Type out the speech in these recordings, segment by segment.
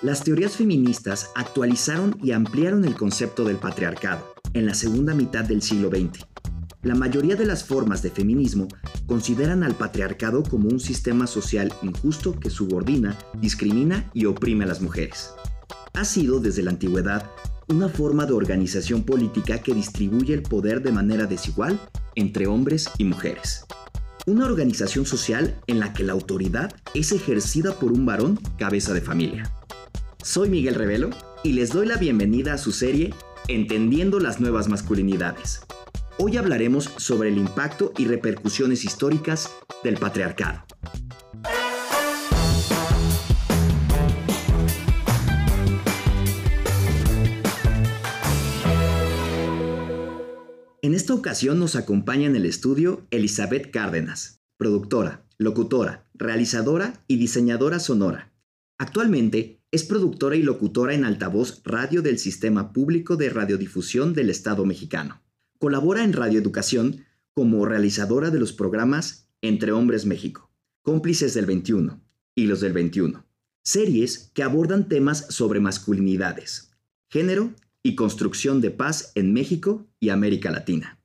Las teorías feministas actualizaron y ampliaron el concepto del patriarcado en la segunda mitad del siglo XX. La mayoría de las formas de feminismo consideran al patriarcado como un sistema social injusto que subordina, discrimina y oprime a las mujeres. Ha sido desde la antigüedad una forma de organización política que distribuye el poder de manera desigual entre hombres y mujeres. Una organización social en la que la autoridad es ejercida por un varón cabeza de familia. Soy Miguel Revelo y les doy la bienvenida a su serie Entendiendo las nuevas masculinidades. Hoy hablaremos sobre el impacto y repercusiones históricas del patriarcado. En esta ocasión nos acompaña en el estudio Elizabeth Cárdenas, productora, locutora, realizadora y diseñadora sonora. Actualmente es productora y locutora en altavoz radio del Sistema Público de Radiodifusión del Estado mexicano. Colabora en Radio Educación como realizadora de los programas Entre Hombres México, Cómplices del 21 y Los del 21, series que abordan temas sobre masculinidades, género y construcción de paz en México y América Latina.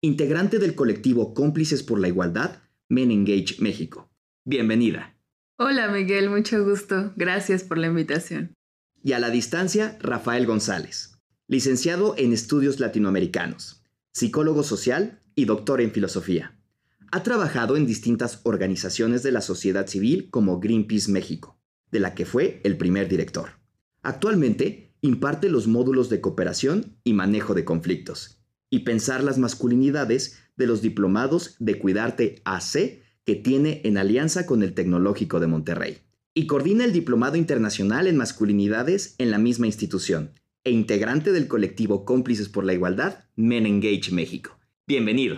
Integrante del colectivo Cómplices por la Igualdad, Men Engage México. Bienvenida. Hola Miguel, mucho gusto. Gracias por la invitación. Y a la distancia, Rafael González, licenciado en estudios latinoamericanos, psicólogo social y doctor en filosofía. Ha trabajado en distintas organizaciones de la sociedad civil como Greenpeace México, de la que fue el primer director. Actualmente imparte los módulos de cooperación y manejo de conflictos y pensar las masculinidades de los diplomados de Cuidarte AC que tiene en alianza con el Tecnológico de Monterrey. Y coordina el Diplomado Internacional en Masculinidades en la misma institución, e integrante del colectivo Cómplices por la Igualdad, Men Engage México. Bienvenido.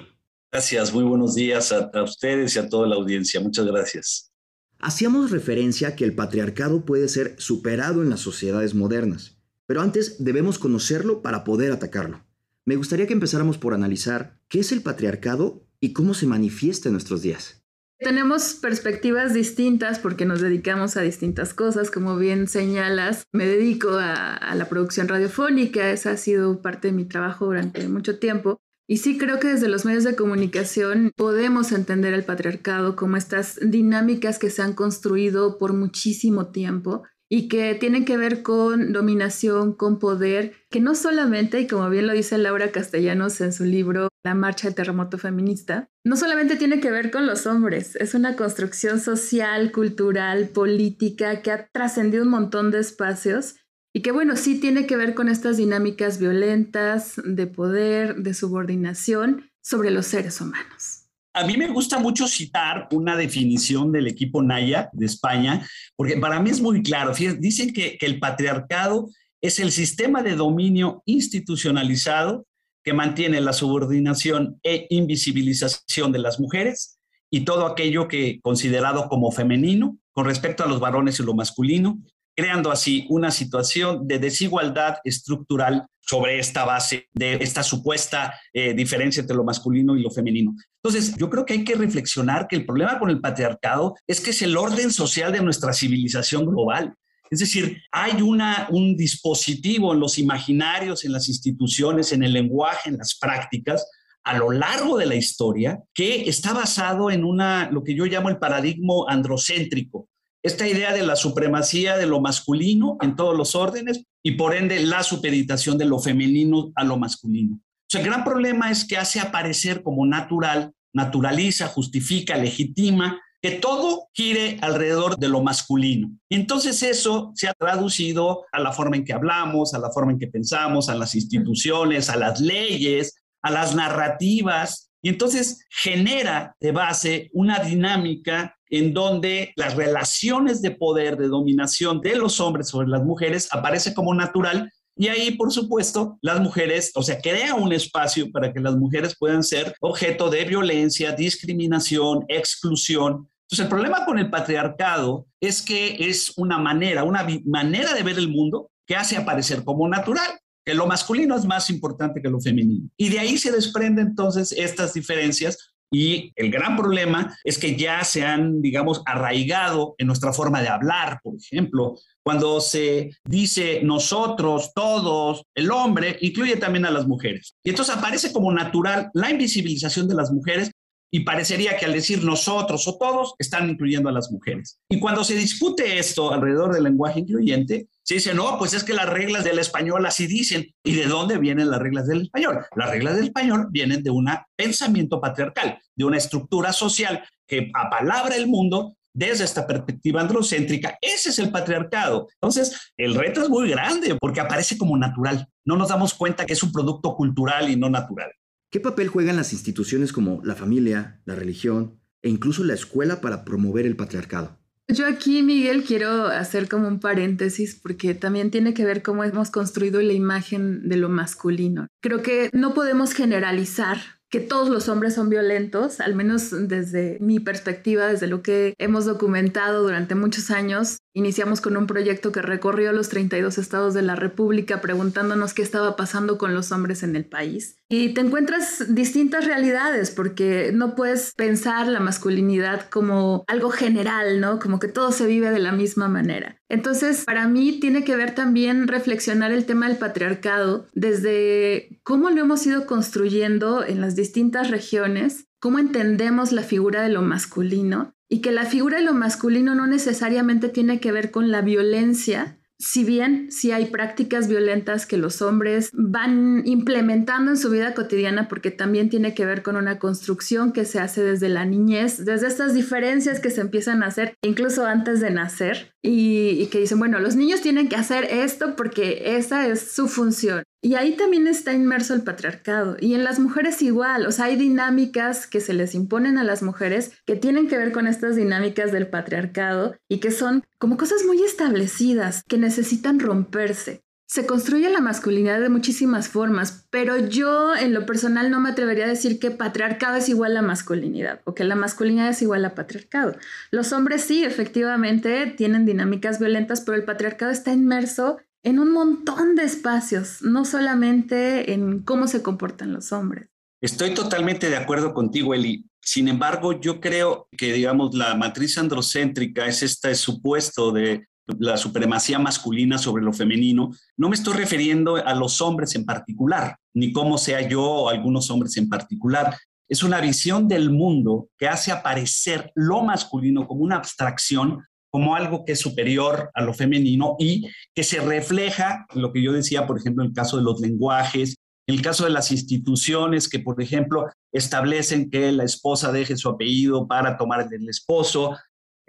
Gracias, muy buenos días a, a ustedes y a toda la audiencia. Muchas gracias. Hacíamos referencia a que el patriarcado puede ser superado en las sociedades modernas, pero antes debemos conocerlo para poder atacarlo. Me gustaría que empezáramos por analizar qué es el patriarcado y cómo se manifiesta en nuestros días. Tenemos perspectivas distintas porque nos dedicamos a distintas cosas, como bien señalas, me dedico a, la producción radiofónica, esa ha sido parte de mi trabajo durante mucho tiempo. Y sí creo que desde los medios de comunicación podemos entender el patriarcado como estas dinámicas que se han construido por muchísimo tiempo y que tienen que ver con dominación, con poder, que no solamente, y como bien lo dice Laura Castellanos en su libro La Marcha del Terremoto Feminista, no solamente tiene que ver con los hombres, es una construcción social, cultural, política que ha trascendido un montón de espacios y que bueno, sí tiene que ver con estas dinámicas violentas de poder, de subordinación sobre los seres humanos. A mí me gusta mucho citar una definición del equipo Naya de España, porque para mí es muy claro. Dicen que, que el patriarcado es el sistema de dominio institucionalizado que mantiene la subordinación e invisibilización de las mujeres y todo aquello que considerado como femenino con respecto a los varones y lo masculino, creando así una situación de desigualdad estructural sobre esta base de esta supuesta eh, diferencia entre lo masculino y lo femenino. Entonces, yo creo que hay que reflexionar que el problema con el patriarcado es que es el orden social de nuestra civilización global. Es decir, hay una, un dispositivo en los imaginarios, en las instituciones, en el lenguaje, en las prácticas, a lo largo de la historia, que está basado en una, lo que yo llamo el paradigma androcéntrico, esta idea de la supremacía de lo masculino en todos los órdenes y por ende la supeditación de lo femenino a lo masculino. O el gran problema es que hace aparecer como natural, naturaliza, justifica, legitima que todo gire alrededor de lo masculino. Entonces eso se ha traducido a la forma en que hablamos, a la forma en que pensamos, a las instituciones, a las leyes, a las narrativas, y entonces genera de base una dinámica en donde las relaciones de poder, de dominación de los hombres sobre las mujeres aparece como natural y ahí, por supuesto, las mujeres, o sea, crea un espacio para que las mujeres puedan ser objeto de violencia, discriminación, exclusión. Entonces, el problema con el patriarcado es que es una manera, una manera de ver el mundo que hace aparecer como natural que lo masculino es más importante que lo femenino. Y de ahí se desprenden entonces estas diferencias Y el gran problema es que ya se han, digamos, arraigado en nuestra forma de hablar, por ejemplo, cuando se dice nosotros, todos, el hombre, incluye también a las mujeres. Y entonces aparece como natural la invisibilización de las mujeres y parecería que al decir nosotros o todos están incluyendo a las mujeres. Y cuando se discute esto alrededor del lenguaje incluyente, se dice, no, pues es que las reglas del español así dicen. ¿Y de dónde vienen las reglas del español? Las reglas del español vienen de un pensamiento patriarcal, de una estructura social que apalabra el mundo desde esta perspectiva androcéntrica. Ese es el patriarcado. Entonces, el reto es muy grande porque aparece como natural. No nos damos cuenta que es un producto cultural y no natural. ¿Qué papel juegan las instituciones como la familia, la religión e incluso la escuela para promover el patriarcado? Yo aquí, Miguel, quiero hacer como un paréntesis porque también tiene que ver cómo hemos construido la imagen de lo masculino. Creo que no podemos generalizar que todos los hombres son violentos, al menos desde mi perspectiva, desde lo que hemos documentado durante muchos años. Iniciamos con un proyecto que recorrió los 32 estados de la República preguntándonos qué estaba pasando con los hombres en el país. Y te encuentras distintas realidades porque no puedes pensar la masculinidad como algo general, ¿no? Como que todo se vive de la misma manera. Entonces, para mí tiene que ver también reflexionar el tema del patriarcado desde cómo lo hemos ido construyendo en las distintas regiones, cómo entendemos la figura de lo masculino y que la figura de lo masculino no necesariamente tiene que ver con la violencia, si bien sí hay prácticas violentas que los hombres van implementando en su vida cotidiana porque también tiene que ver con una construcción que se hace desde la niñez, desde estas diferencias que se empiezan a hacer incluso antes de nacer y, que dicen, bueno, los niños tienen que hacer esto porque esa es su función. Y ahí también está inmerso el patriarcado. Y en las mujeres igual, o sea, hay dinámicas que se les imponen a las mujeres que tienen que ver con estas dinámicas del patriarcado y que son como cosas muy establecidas, que necesitan romperse. Se construye la masculinidad de muchísimas formas, pero yo en lo personal no me atrevería a decir que patriarcado es igual a masculinidad o que la masculinidad es igual a patriarcado. Los hombres sí, efectivamente, tienen dinámicas violentas, pero el patriarcado está inmerso en un montón de espacios, no solamente en cómo se comportan los hombres. Estoy totalmente de acuerdo contigo, Eli. Sin embargo, yo creo que, digamos, la matriz androcéntrica es este supuesto de la supremacía masculina sobre lo femenino. No me estoy refiriendo a los hombres en particular, ni cómo sea yo o algunos hombres en particular. Es una visión del mundo que hace aparecer lo masculino como una abstracción como algo que es superior a lo femenino y que se refleja, lo que yo decía, por ejemplo, en el caso de los lenguajes, en el caso de las instituciones que, por ejemplo, establecen que la esposa deje su apellido para tomar el del esposo,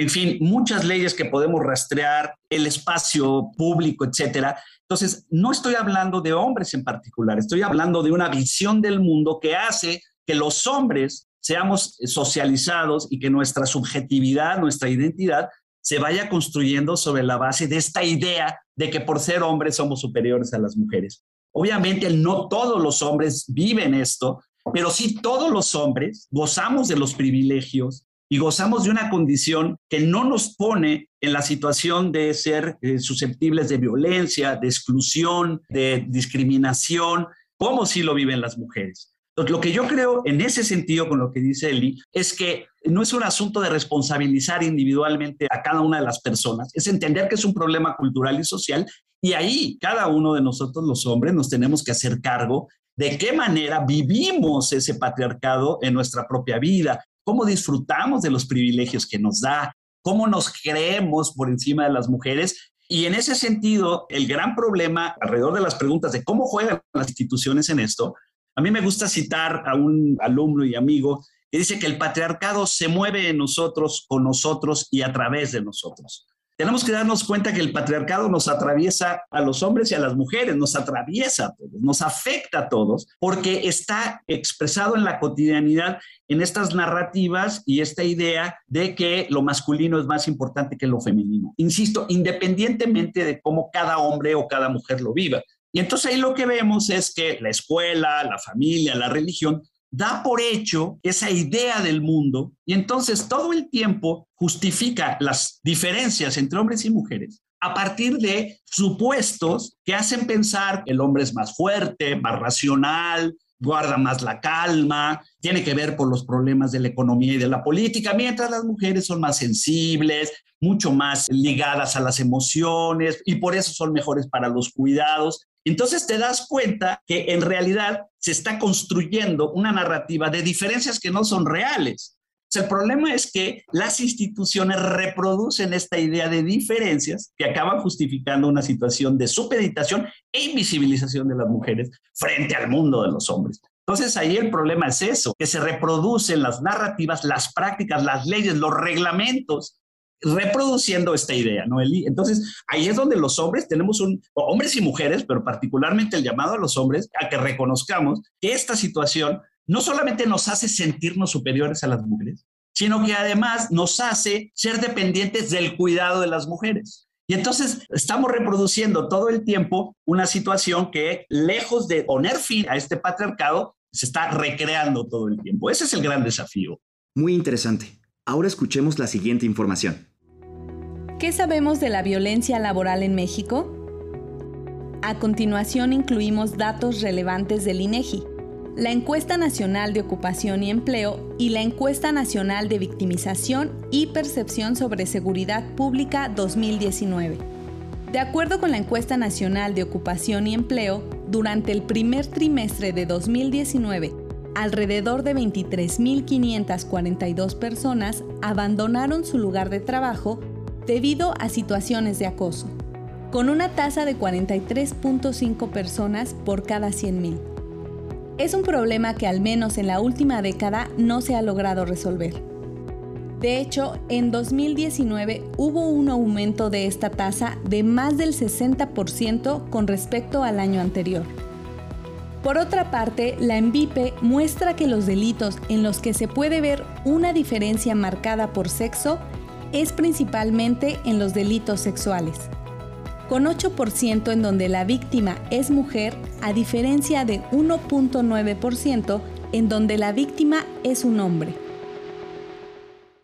en fin, muchas leyes que podemos rastrear, el espacio público, etcétera. Entonces, no estoy hablando de hombres en particular, estoy hablando de una visión del mundo que hace que los hombres seamos socializados y que nuestra subjetividad, nuestra identidad se vaya construyendo sobre la base de esta idea de que por ser hombres somos superiores a las mujeres. Obviamente no todos los hombres viven esto, pero sí todos los hombres gozamos de los privilegios y gozamos de una condición que no nos pone en la situación de ser eh, susceptibles de violencia, de exclusión, de discriminación, como sí lo viven las mujeres. Lo que yo creo en ese sentido con lo que dice Eli es que no es un asunto de responsabilizar individualmente a cada una de las personas, es entender que es un problema cultural y social y ahí cada uno de nosotros los hombres nos tenemos que hacer cargo de qué manera vivimos ese patriarcado en nuestra propia vida, cómo disfrutamos de los privilegios que nos da, cómo nos creemos por encima de las mujeres y en ese sentido, el gran problema alrededor de las preguntas de cómo juegan las instituciones en esto a mí me gusta citar a un alumno y amigo que dice que el patriarcado se mueve en nosotros, con nosotros y a través de nosotros. Tenemos que darnos cuenta que el patriarcado nos atraviesa a los hombres y a las mujeres, nos atraviesa a todos, nos afecta a todos, porque está expresado en la cotidianidad en estas narrativas y esta idea de que lo masculino es más importante que lo femenino. Insisto, independientemente de cómo cada hombre o cada mujer lo viva. Y entonces ahí lo que vemos es que la escuela, la familia, la religión da por hecho esa idea del mundo y entonces todo el tiempo justifica las diferencias entre hombres y mujeres a partir de supuestos que hacen pensar que el hombre es más fuerte, más racional, guarda más la calma, tiene que ver con los problemas de la economía y de la política, mientras las mujeres son más sensibles, mucho más ligadas a las emociones y por eso son mejores para los cuidados. Entonces te das cuenta que en realidad se está construyendo una narrativa de diferencias que no son reales. el problema es que las instituciones reproducen esta idea de diferencias que acaban justificando una situación de supeditación e invisibilización de las mujeres frente al mundo de los hombres. Entonces ahí el problema es eso, que se reproducen las narrativas, las prácticas, las leyes, los reglamentos reproduciendo esta idea, ¿no, Eli? Entonces, ahí es donde los hombres tenemos un, hombres y mujeres, pero particularmente el llamado a los hombres, a que reconozcamos que esta situación no solamente nos hace sentirnos superiores a las mujeres, sino que además nos hace ser dependientes del cuidado de las mujeres. Y entonces estamos reproduciendo todo el tiempo una situación que, lejos de poner fin a este patriarcado, se está recreando todo el tiempo. Ese es el gran desafío. Muy interesante. Ahora escuchemos la siguiente información. ¿Qué sabemos de la violencia laboral en México? A continuación incluimos datos relevantes del INEGI, la Encuesta Nacional de Ocupación y Empleo y la Encuesta Nacional de Victimización y Percepción sobre Seguridad Pública 2019. De acuerdo con la Encuesta Nacional de Ocupación y Empleo, durante el primer trimestre de 2019, alrededor de 23.542 personas abandonaron su lugar de trabajo debido a situaciones de acoso, con una tasa de 43.5 personas por cada 100.000. Es un problema que al menos en la última década no se ha logrado resolver. De hecho, en 2019 hubo un aumento de esta tasa de más del 60% con respecto al año anterior. Por otra parte, la ENVIPE muestra que los delitos en los que se puede ver una diferencia marcada por sexo es principalmente en los delitos sexuales, con 8% en donde la víctima es mujer, a diferencia de 1.9% en donde la víctima es un hombre.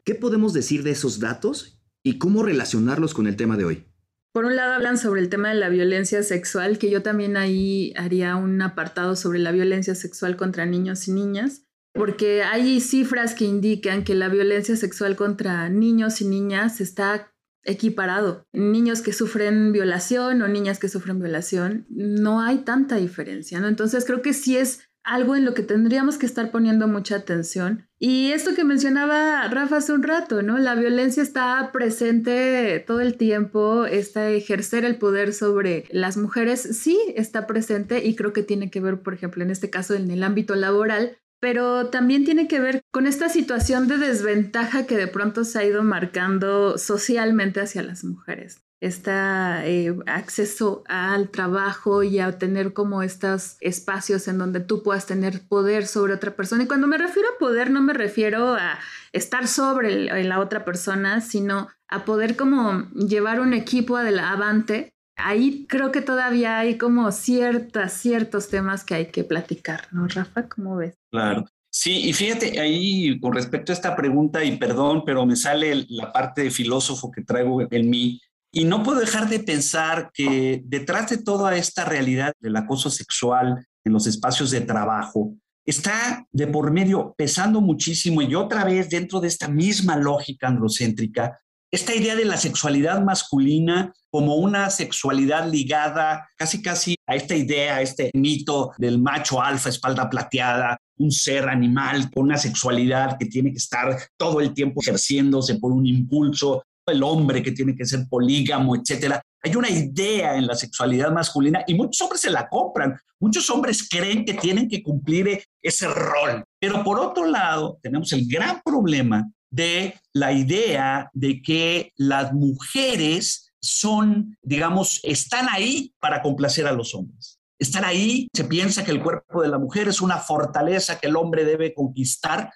¿Qué podemos decir de esos datos y cómo relacionarlos con el tema de hoy? Por un lado hablan sobre el tema de la violencia sexual, que yo también ahí haría un apartado sobre la violencia sexual contra niños y niñas porque hay cifras que indican que la violencia sexual contra niños y niñas está equiparado. Niños que sufren violación o niñas que sufren violación, no hay tanta diferencia, ¿no? Entonces creo que sí es algo en lo que tendríamos que estar poniendo mucha atención. Y esto que mencionaba Rafa hace un rato, ¿no? La violencia está presente todo el tiempo, está ejercer el poder sobre las mujeres sí está presente y creo que tiene que ver, por ejemplo, en este caso en el ámbito laboral, pero también tiene que ver con esta situación de desventaja que de pronto se ha ido marcando socialmente hacia las mujeres. Este acceso al trabajo y a tener como estos espacios en donde tú puedas tener poder sobre otra persona. Y cuando me refiero a poder, no me refiero a estar sobre la otra persona, sino a poder como llevar un equipo adelante ahí creo que todavía hay como ciertas, ciertos temas que hay que platicar, ¿no, Rafa? ¿Cómo ves? Claro. Sí, y fíjate ahí con respecto a esta pregunta, y perdón, pero me sale la parte de filósofo que traigo en mí, y no puedo dejar de pensar que detrás de toda esta realidad del acoso sexual en los espacios de trabajo, está de por medio pesando muchísimo y otra vez dentro de esta misma lógica androcéntrica, esta idea de la sexualidad masculina como una sexualidad ligada casi casi a esta idea, a este mito del macho alfa, espalda plateada, un ser animal con una sexualidad que tiene que estar todo el tiempo ejerciéndose por un impulso, el hombre que tiene que ser polígamo, etcétera. Hay una idea en la sexualidad masculina y muchos hombres se la compran. Muchos hombres creen que tienen que cumplir ese rol. Pero por otro lado, tenemos el gran problema de la idea de que las mujeres son, digamos, están ahí para complacer a los hombres. Están ahí, se piensa que el cuerpo de la mujer es una fortaleza que el hombre debe conquistar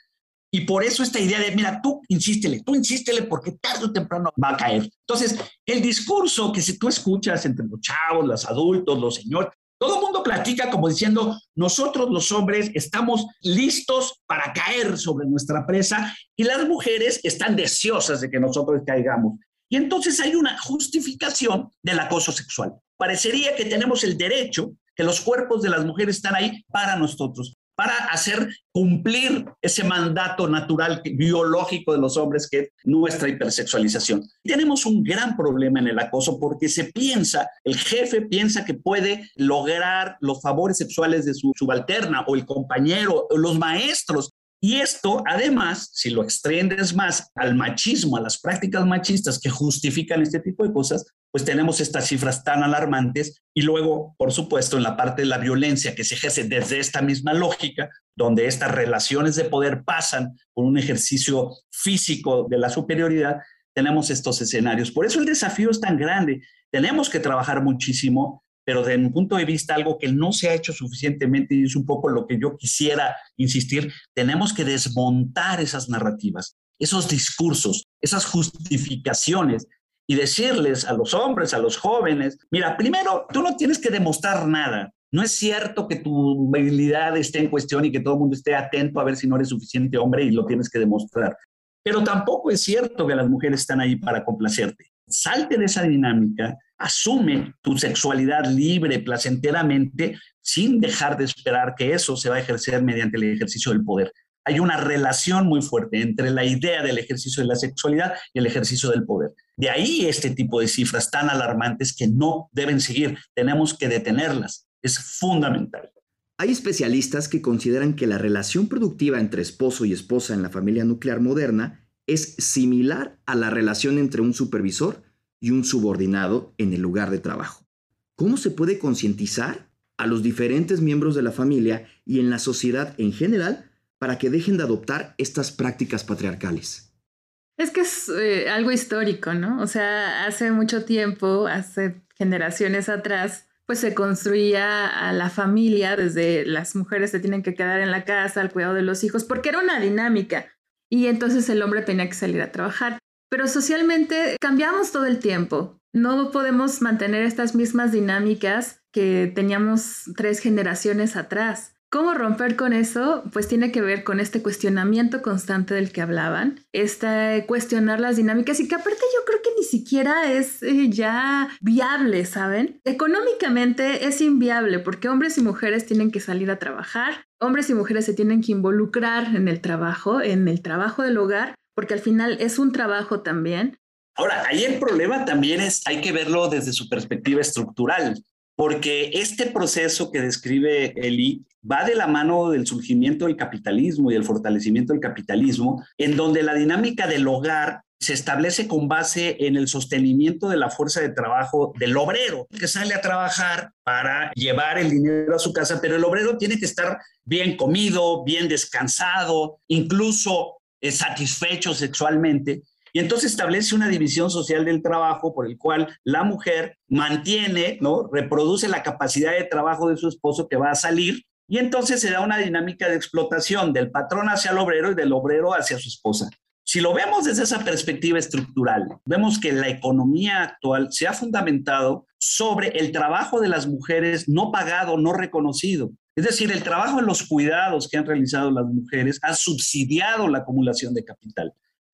y por eso esta idea de, mira, tú insístele, tú insístele porque tarde o temprano va a caer. Entonces, el discurso que si tú escuchas entre los chavos, los adultos, los señores, todo el mundo platica como diciendo, nosotros los hombres estamos listos para caer sobre nuestra presa y las mujeres están deseosas de que nosotros caigamos. Y entonces hay una justificación del acoso sexual. Parecería que tenemos el derecho, que los cuerpos de las mujeres están ahí para nosotros. Para hacer cumplir ese mandato natural biológico de los hombres que es nuestra hipersexualización. Tenemos un gran problema en el acoso porque se piensa, el jefe piensa que puede lograr los favores sexuales de su subalterna o el compañero o los maestros y esto, además, si lo extiendes más al machismo, a las prácticas machistas que justifican este tipo de cosas, pues tenemos estas cifras tan alarmantes. Y luego, por supuesto, en la parte de la violencia que se ejerce desde esta misma lógica, donde estas relaciones de poder pasan por un ejercicio físico de la superioridad, tenemos estos escenarios. Por eso el desafío es tan grande. Tenemos que trabajar muchísimo pero desde mi punto de vista algo que no se ha hecho suficientemente y es un poco lo que yo quisiera insistir, tenemos que desmontar esas narrativas, esos discursos, esas justificaciones y decirles a los hombres, a los jóvenes, mira, primero, tú no tienes que demostrar nada. No es cierto que tu habilidad esté en cuestión y que todo el mundo esté atento a ver si no eres suficiente hombre y lo tienes que demostrar. Pero tampoco es cierto que las mujeres están ahí para complacerte. Salte de esa dinámica asume tu sexualidad libre, placenteramente, sin dejar de esperar que eso se va a ejercer mediante el ejercicio del poder. Hay una relación muy fuerte entre la idea del ejercicio de la sexualidad y el ejercicio del poder. De ahí este tipo de cifras tan alarmantes que no deben seguir. Tenemos que detenerlas. Es fundamental. Hay especialistas que consideran que la relación productiva entre esposo y esposa en la familia nuclear moderna es similar a la relación entre un supervisor y un subordinado en el lugar de trabajo. ¿Cómo se puede concientizar a los diferentes miembros de la familia y en la sociedad en general para que dejen de adoptar estas prácticas patriarcales? Es que es eh, algo histórico, ¿no? O sea, hace mucho tiempo, hace generaciones atrás, pues se construía a la familia desde las mujeres se tienen que quedar en la casa al cuidado de los hijos, porque era una dinámica. Y entonces el hombre tenía que salir a trabajar. Pero socialmente cambiamos todo el tiempo. No podemos mantener estas mismas dinámicas que teníamos tres generaciones atrás. ¿Cómo romper con eso? Pues tiene que ver con este cuestionamiento constante del que hablaban, este cuestionar las dinámicas y que aparte yo creo que ni siquiera es eh, ya viable, ¿saben? Económicamente es inviable porque hombres y mujeres tienen que salir a trabajar, hombres y mujeres se tienen que involucrar en el trabajo, en el trabajo del hogar porque al final es un trabajo también. Ahora, ahí el problema también es, hay que verlo desde su perspectiva estructural, porque este proceso que describe Eli va de la mano del surgimiento del capitalismo y del fortalecimiento del capitalismo, en donde la dinámica del hogar se establece con base en el sostenimiento de la fuerza de trabajo del obrero, que sale a trabajar para llevar el dinero a su casa, pero el obrero tiene que estar bien comido, bien descansado, incluso satisfecho sexualmente. Y entonces establece una división social del trabajo por el cual la mujer mantiene, ¿no? Reproduce la capacidad de trabajo de su esposo que va a salir y entonces se da una dinámica de explotación del patrón hacia el obrero y del obrero hacia su esposa. Si lo vemos desde esa perspectiva estructural, vemos que la economía actual se ha fundamentado sobre el trabajo de las mujeres no pagado, no reconocido. Es decir, el trabajo en los cuidados que han realizado las mujeres ha subsidiado la acumulación de capital.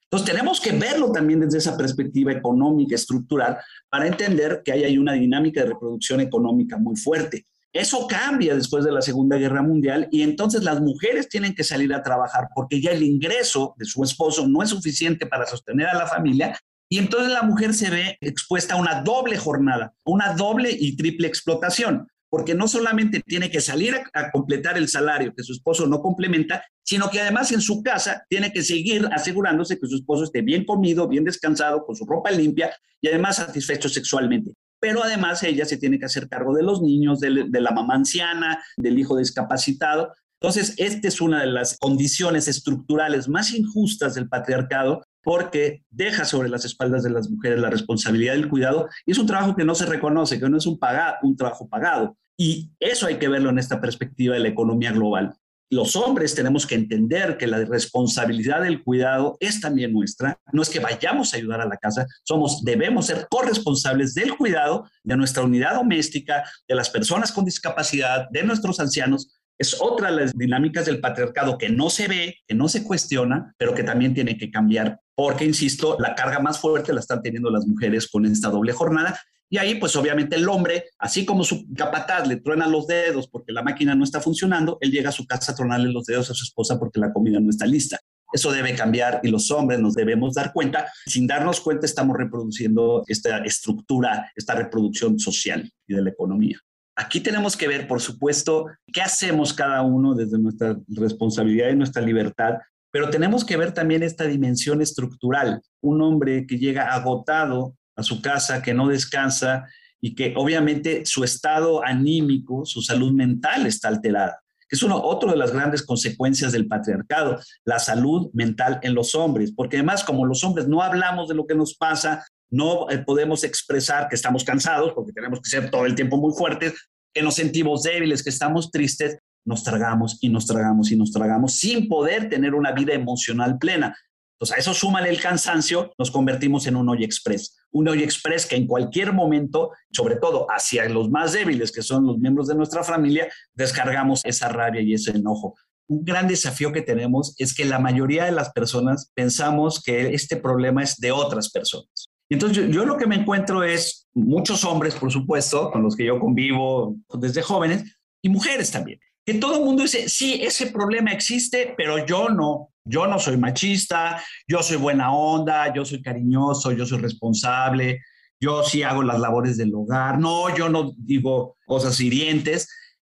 Entonces tenemos que verlo también desde esa perspectiva económica, estructural, para entender que hay ahí una dinámica de reproducción económica muy fuerte. Eso cambia después de la Segunda Guerra Mundial y entonces las mujeres tienen que salir a trabajar porque ya el ingreso de su esposo no es suficiente para sostener a la familia y entonces la mujer se ve expuesta a una doble jornada, una doble y triple explotación porque no solamente tiene que salir a, completar el salario que su esposo no complementa, sino que además en su casa tiene que seguir asegurándose que su esposo esté bien comido, bien descansado, con su ropa limpia y además satisfecho sexualmente. Pero además ella se tiene que hacer cargo de los niños, de, de la mamá anciana, del hijo discapacitado. Entonces, esta es una de las condiciones estructurales más injustas del patriarcado porque deja sobre las espaldas de las mujeres la responsabilidad del cuidado y es un trabajo que no se reconoce, que no es un, un trabajo pagado. Y eso hay que verlo en esta perspectiva de la economía global. Los hombres tenemos que entender que la responsabilidad del cuidado es también nuestra. No es que vayamos a ayudar a la casa, somos, debemos ser corresponsables del cuidado de nuestra unidad doméstica, de las personas con discapacidad, de nuestros ancianos, es otra de las dinámicas del patriarcado que no se ve, que no se cuestiona, pero que también tiene que cambiar, porque, insisto, la carga más fuerte la están teniendo las mujeres con esta doble jornada Y ahí, pues obviamente el hombre, así como su capataz le truena los dedos porque la máquina no está funcionando, él llega a su casa a tronarle los dedos a su esposa porque la comida no está lista. Eso debe cambiar y los hombres nos debemos dar cuenta. Sin darnos cuenta estamos reproduciendo esta estructura, esta reproducción social y de la economía. Aquí tenemos que ver, por supuesto, qué hacemos cada uno desde nuestra responsabilidad y nuestra libertad, pero tenemos que ver también esta dimensión estructural. Un hombre que llega agotado a su casa, que no descansa y que obviamente su estado anímico, su salud mental está alterada que es uno, otro de las grandes consecuencias del patriarcado, la salud mental en los hombres, porque además como los hombres no hablamos de lo que nos pasa, no eh, podemos expresar que estamos cansados, porque tenemos que ser todo el tiempo muy fuertes, que nos sentimos débiles, que estamos tristes, nos tragamos y nos tragamos y nos tragamos sin poder tener una vida emocional plena. Entonces, a eso súmale el cansancio, nos convertimos en un hoy express. Un hoy express que en cualquier momento, sobre todo hacia los más débiles, que son los miembros de nuestra familia, descargamos esa rabia y ese enojo. Un gran desafío que tenemos es que la mayoría de las personas pensamos que este problema es de otras personas. Entonces, yo, yo lo que me encuentro es muchos hombres, por supuesto, con los que yo convivo desde jóvenes, y mujeres también, que todo el mundo dice, sí, ese problema existe, pero yo no, yo no soy machista, yo soy buena onda, yo soy cariñoso, yo soy responsable, yo sí hago las labores del hogar, no, yo no digo cosas hirientes.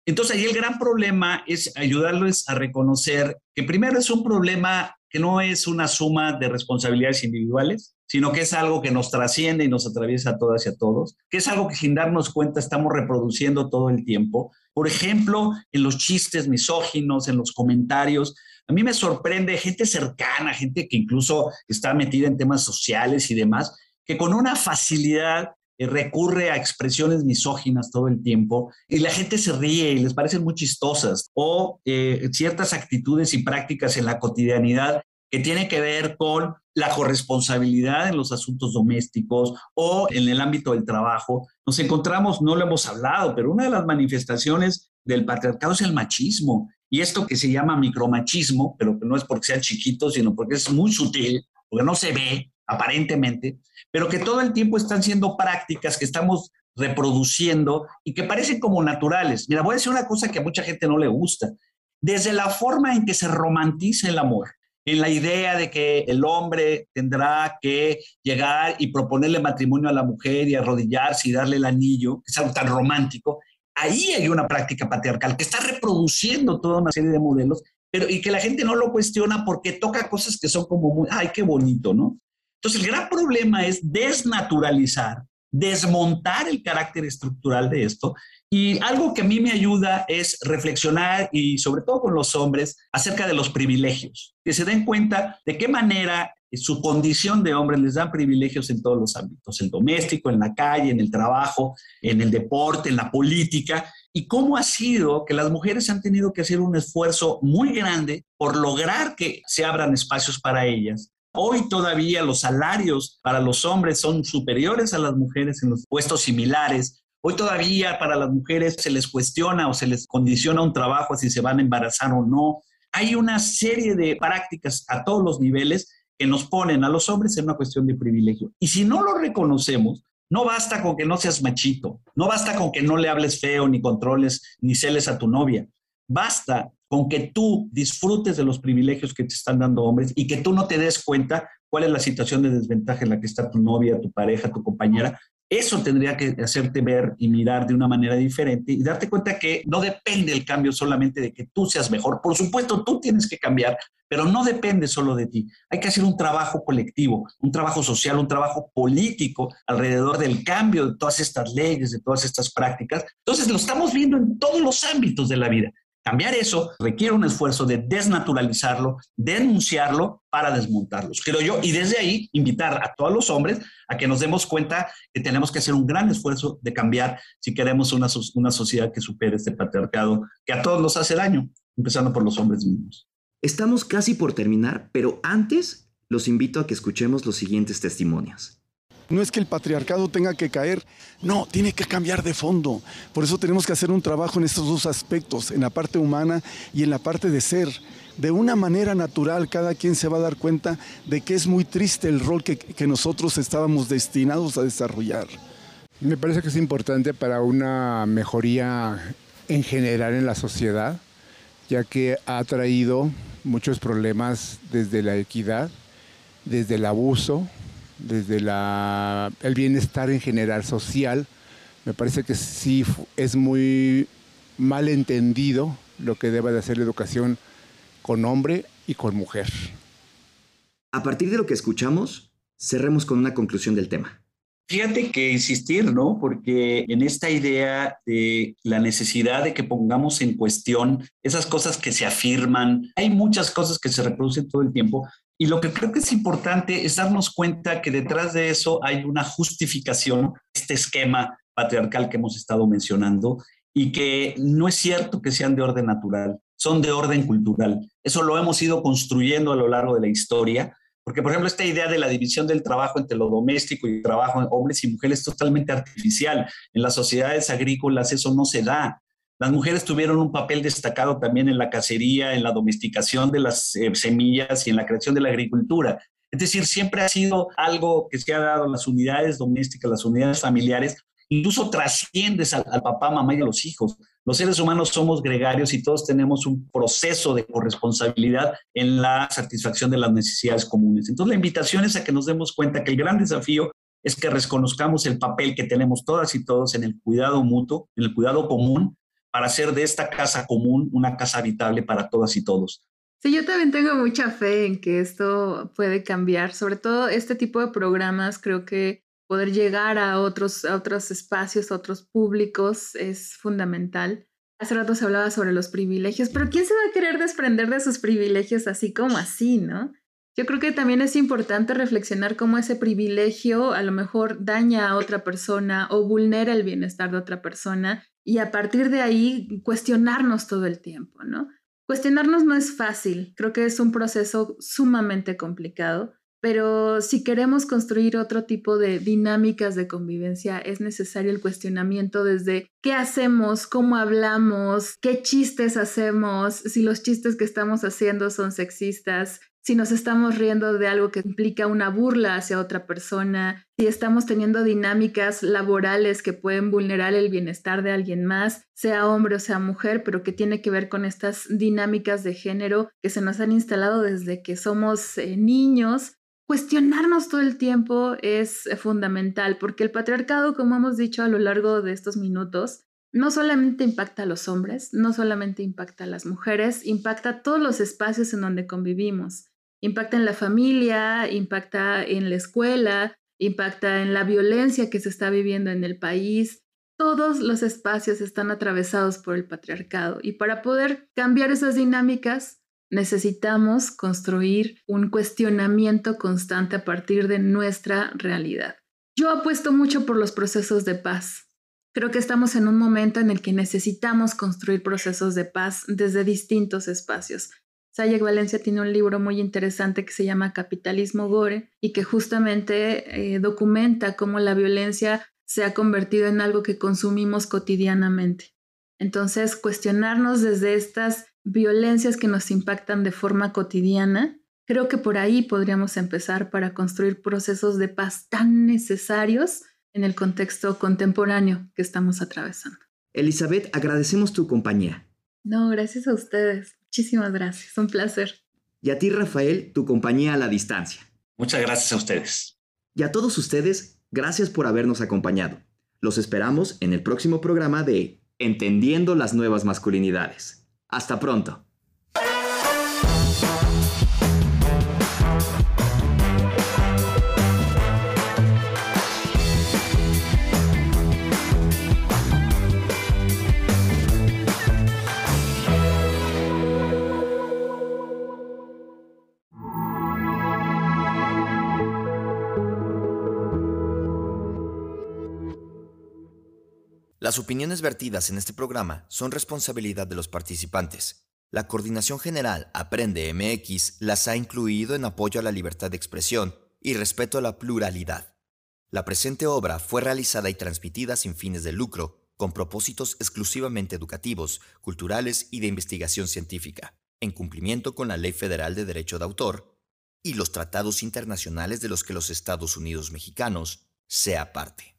Entonces ahí el gran problema es ayudarles a reconocer que primero es un problema que no es una suma de responsabilidades individuales, sino que es algo que nos trasciende y nos atraviesa a todas y a todos, que es algo que sin darnos cuenta estamos reproduciendo todo el tiempo. Por ejemplo, en los chistes misóginos, en los comentarios, a mí me sorprende gente cercana, gente que incluso está metida en temas sociales y demás, que con una facilidad recurre a expresiones misóginas todo el tiempo y la gente se ríe y les parecen muy chistosas o eh, ciertas actitudes y prácticas en la cotidianidad que tienen que ver con la corresponsabilidad en los asuntos domésticos o en el ámbito del trabajo. Nos encontramos, no lo hemos hablado, pero una de las manifestaciones del patriarcado es el machismo y esto que se llama micromachismo, pero que no es porque sea chiquito, sino porque es muy sutil, porque no se ve aparentemente, pero que todo el tiempo están siendo prácticas que estamos reproduciendo y que parecen como naturales. Mira, voy a decir una cosa que a mucha gente no le gusta. Desde la forma en que se romantiza el amor, en la idea de que el hombre tendrá que llegar y proponerle matrimonio a la mujer y arrodillarse y darle el anillo, que es algo tan romántico, ahí hay una práctica patriarcal que está reproduciendo toda una serie de modelos, pero y que la gente no lo cuestiona porque toca cosas que son como muy, ay, qué bonito, ¿no? Entonces, el gran problema es desnaturalizar, desmontar el carácter estructural de esto. Y algo que a mí me ayuda es reflexionar y sobre todo con los hombres acerca de los privilegios, que se den cuenta de qué manera su condición de hombre les dan privilegios en todos los ámbitos, el doméstico, en la calle, en el trabajo, en el deporte, en la política, y cómo ha sido que las mujeres han tenido que hacer un esfuerzo muy grande por lograr que se abran espacios para ellas. Hoy todavía los salarios para los hombres son superiores a las mujeres en los puestos similares. Hoy todavía para las mujeres se les cuestiona o se les condiciona un trabajo si se van a embarazar o no. Hay una serie de prácticas a todos los niveles que nos ponen a los hombres en una cuestión de privilegio. Y si no lo reconocemos, no basta con que no seas machito, no basta con que no le hables feo, ni controles, ni celes a tu novia. Basta con que tú disfrutes de los privilegios que te están dando hombres y que tú no te des cuenta cuál es la situación de desventaja en la que está tu novia, tu pareja, tu compañera, eso tendría que hacerte ver y mirar de una manera diferente y darte cuenta que no depende el cambio solamente de que tú seas mejor. Por supuesto, tú tienes que cambiar, pero no depende solo de ti. Hay que hacer un trabajo colectivo, un trabajo social, un trabajo político alrededor del cambio de todas estas leyes, de todas estas prácticas. Entonces, lo estamos viendo en todos los ámbitos de la vida. Cambiar eso requiere un esfuerzo de desnaturalizarlo, denunciarlo para desmontarlos, creo yo, y desde ahí invitar a todos los hombres a que nos demos cuenta que tenemos que hacer un gran esfuerzo de cambiar si queremos una, una sociedad que supere este patriarcado que a todos nos hace daño, empezando por los hombres mismos. Estamos casi por terminar, pero antes los invito a que escuchemos los siguientes testimonios. No es que el patriarcado tenga que caer, no, tiene que cambiar de fondo. Por eso tenemos que hacer un trabajo en estos dos aspectos, en la parte humana y en la parte de ser. De una manera natural, cada quien se va a dar cuenta de que es muy triste el rol que, nosotros estábamos destinados a desarrollar. Me parece que es importante para una mejoría en general en la sociedad, ya que ha traído muchos problemas desde la equidad, desde el abuso, desde la, el bienestar en general social. Me parece que sí es muy mal entendido lo que debe de hacer la educación con hombre y con mujer. A partir de lo que escuchamos, cerremos con una conclusión del tema. Fíjate que insistir, ¿no? Porque en esta idea de la necesidad de que pongamos en cuestión esas cosas que se afirman, hay muchas cosas que se reproducen todo el tiempo. Y lo que creo que es importante es darnos cuenta que detrás de eso hay una justificación, este esquema patriarcal que hemos estado mencionando, y que no es cierto que sean de orden natural, son de orden cultural. Eso lo hemos ido construyendo a lo largo de la historia porque, por ejemplo, esta idea de la división del trabajo entre lo doméstico y trabajo en hombres y mujeres es totalmente artificial. En las sociedades agrícolas eso no se da. Las mujeres tuvieron un papel destacado también en la cacería, en la domesticación de las eh, semillas y en la creación de la agricultura. Es decir, siempre ha sido algo que se ha dado las unidades domésticas, las unidades familiares, incluso trasciendes al, papá, mamá y a los hijos. Los seres humanos somos gregarios y todos tenemos un proceso de corresponsabilidad en la satisfacción de las necesidades comunes. Entonces, la invitación es a que nos demos cuenta que el gran desafío es que reconozcamos el papel que tenemos todas y todos en el cuidado mutuo, en el cuidado común, para hacer de esta casa común una casa habitable para todas y todos. Sí, yo también tengo mucha fe en que esto puede cambiar, sobre todo este tipo de programas creo que poder llegar a otros, a otros espacios, a otros públicos es fundamental. Hace rato se hablaba sobre los privilegios, pero ¿quién se va a querer desprender de sus privilegios así como así, no? Yo creo que también es importante reflexionar cómo ese privilegio a lo mejor daña a otra persona o vulnera el bienestar de otra persona y a partir de ahí cuestionarnos todo el tiempo, ¿no? Cuestionarnos no es fácil, creo que es un proceso sumamente complicado, pero si queremos construir otro tipo de dinámicas de convivencia, es necesario el cuestionamiento desde qué hacemos, cómo hablamos, qué chistes hacemos, si los chistes que estamos haciendo son sexistas, si nos estamos riendo de algo que implica una burla hacia otra persona, si estamos teniendo dinámicas laborales que pueden vulnerar el bienestar de alguien más, sea hombre o sea mujer, pero que tiene que ver con estas dinámicas de género que se nos han instalado desde que somos eh, niños cuestionarnos todo el tiempo es fundamental, porque el patriarcado, como hemos dicho a lo largo de estos minutos, no solamente impacta a los hombres, no solamente impacta a las mujeres, impacta a todos los espacios en donde convivimos. Impacta en la familia, impacta en la escuela, impacta en la violencia que se está viviendo en el país. Todos los espacios están atravesados por el patriarcado y para poder cambiar esas dinámicas necesitamos construir un cuestionamiento constante a partir de nuestra realidad. Yo apuesto mucho por los procesos de paz. Creo que estamos en un momento en el que necesitamos construir procesos de paz desde distintos espacios. Sayek Valencia tiene un libro muy interesante que se llama Capitalismo Gore y que justamente eh, documenta cómo la violencia se ha convertido en algo que consumimos cotidianamente. Entonces, cuestionarnos desde estas violencias que nos impactan de forma cotidiana, creo que por ahí podríamos empezar para construir procesos de paz tan necesarios en el contexto contemporáneo que estamos atravesando. Elizabeth, agradecemos tu compañía. No, gracias a ustedes. Muchísimas gracias. Un placer. Y a ti, Rafael, tu compañía a la distancia. Muchas gracias a ustedes. Y a todos ustedes, gracias por habernos acompañado. Los esperamos en el próximo programa de Entendiendo las nuevas masculinidades. Hasta pronto. Las opiniones vertidas en este programa son responsabilidad de los participantes. La Coordinación General Aprende MX las ha incluido en apoyo a la libertad de expresión y respeto a la pluralidad. La presente obra fue realizada y transmitida sin fines de lucro, con propósitos exclusivamente educativos, culturales y de investigación científica, en cumplimiento con la Ley Federal de Derecho de Autor y los tratados internacionales de los que los Estados Unidos mexicanos sea parte.